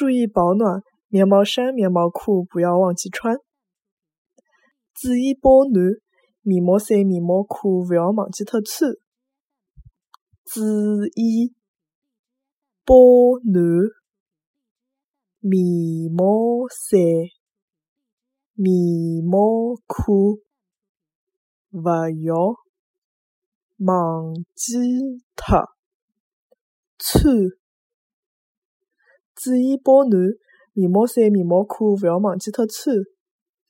注意保暖，棉毛衫、棉毛裤不要忘记穿。注意保暖，棉毛衫、棉毛裤勿要忘记脱穿。注意保暖，棉毛衫、棉毛裤勿要忘记脱穿。注意保暖，棉毛衫、棉毛裤勿要忘记脱穿。